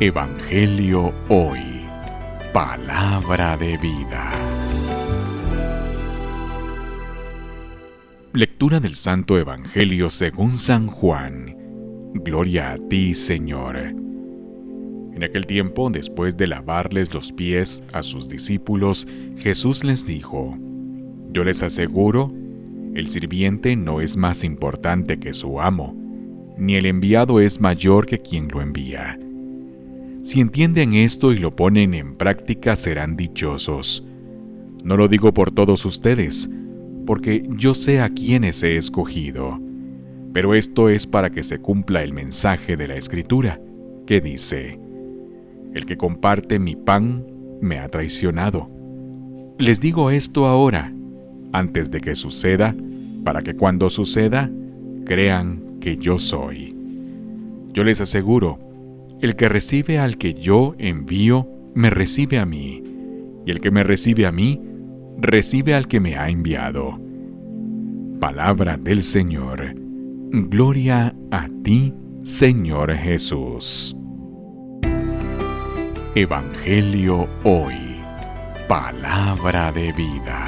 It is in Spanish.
Evangelio Hoy. Palabra de vida. Lectura del Santo Evangelio según San Juan. Gloria a ti, Señor. En aquel tiempo, después de lavarles los pies a sus discípulos, Jesús les dijo, Yo les aseguro, el sirviente no es más importante que su amo, ni el enviado es mayor que quien lo envía. Si entienden esto y lo ponen en práctica serán dichosos. No lo digo por todos ustedes, porque yo sé a quienes he escogido. Pero esto es para que se cumpla el mensaje de la Escritura, que dice, El que comparte mi pan me ha traicionado. Les digo esto ahora, antes de que suceda, para que cuando suceda, crean que yo soy. Yo les aseguro, el que recibe al que yo envío, me recibe a mí, y el que me recibe a mí, recibe al que me ha enviado. Palabra del Señor. Gloria a ti, Señor Jesús. Evangelio hoy. Palabra de vida.